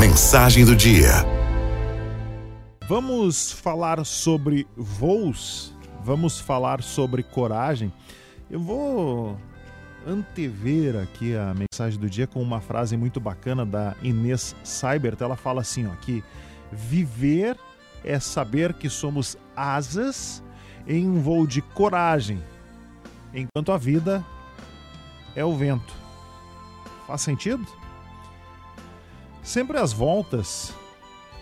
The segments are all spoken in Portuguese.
Mensagem do dia. Vamos falar sobre voos, vamos falar sobre coragem. Eu vou antever aqui a mensagem do dia com uma frase muito bacana da Inês Seibert. Ela fala assim, ó, que viver é saber que somos asas em um voo de coragem, enquanto a vida é o vento. Faz sentido? Sempre às voltas,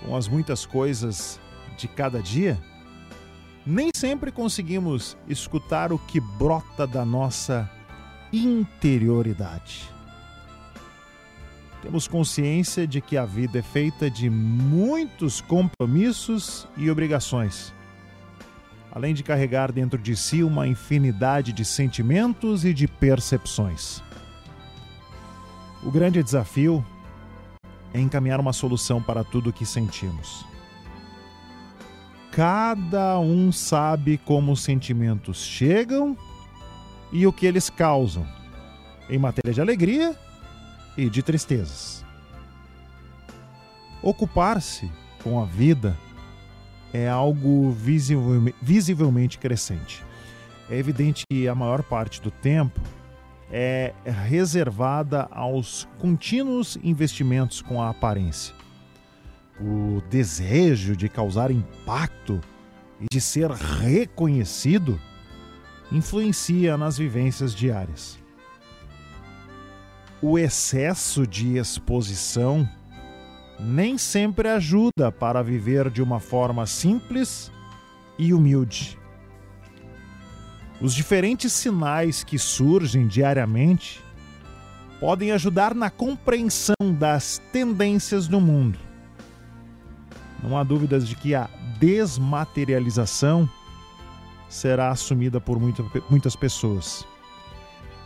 com as muitas coisas de cada dia, nem sempre conseguimos escutar o que brota da nossa interioridade. Temos consciência de que a vida é feita de muitos compromissos e obrigações, além de carregar dentro de si uma infinidade de sentimentos e de percepções. O grande desafio é encaminhar uma solução para tudo o que sentimos. Cada um sabe como os sentimentos chegam e o que eles causam, em matéria de alegria e de tristezas. Ocupar-se com a vida é algo visivelmente crescente. É evidente que a maior parte do tempo é reservada aos contínuos investimentos com a aparência. O desejo de causar impacto e de ser reconhecido influencia nas vivências diárias. O excesso de exposição nem sempre ajuda para viver de uma forma simples e humilde. Os diferentes sinais que surgem diariamente podem ajudar na compreensão das tendências do mundo. Não há dúvidas de que a desmaterialização será assumida por muitas pessoas.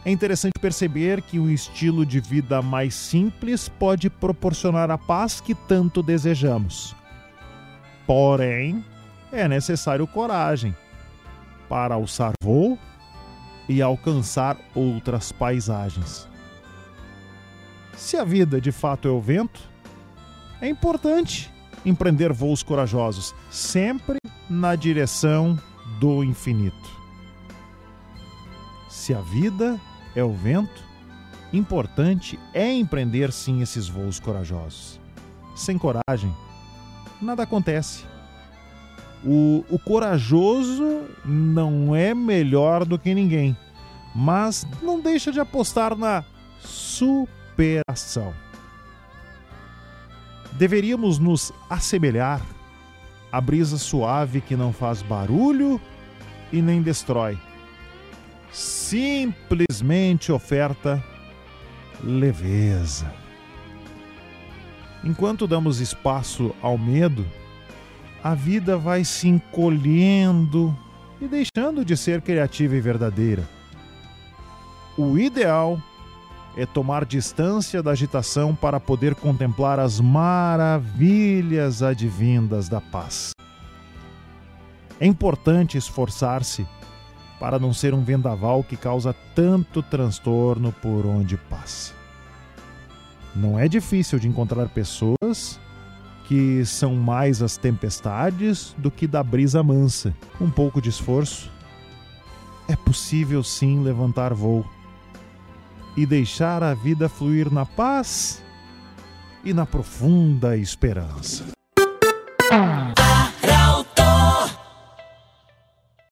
É interessante perceber que um estilo de vida mais simples pode proporcionar a paz que tanto desejamos. Porém, é necessário coragem para alçar voo e alcançar outras paisagens. Se a vida de fato é o vento, é importante empreender voos corajosos, sempre na direção do infinito. Se a vida é o vento, importante é empreender sim esses voos corajosos. Sem coragem, nada acontece. O, o corajoso não é melhor do que ninguém, mas não deixa de apostar na superação. Deveríamos nos assemelhar à brisa suave que não faz barulho e nem destrói. Simplesmente oferta leveza. Enquanto damos espaço ao medo, a vida vai se encolhendo e deixando de ser criativa e verdadeira. O ideal é tomar distância da agitação para poder contemplar as maravilhas advindas da paz. É importante esforçar-se para não ser um vendaval que causa tanto transtorno por onde passa. Não é difícil de encontrar pessoas que são mais as tempestades do que da brisa mansa. Um pouco de esforço, é possível sim levantar voo e deixar a vida fluir na paz e na profunda esperança.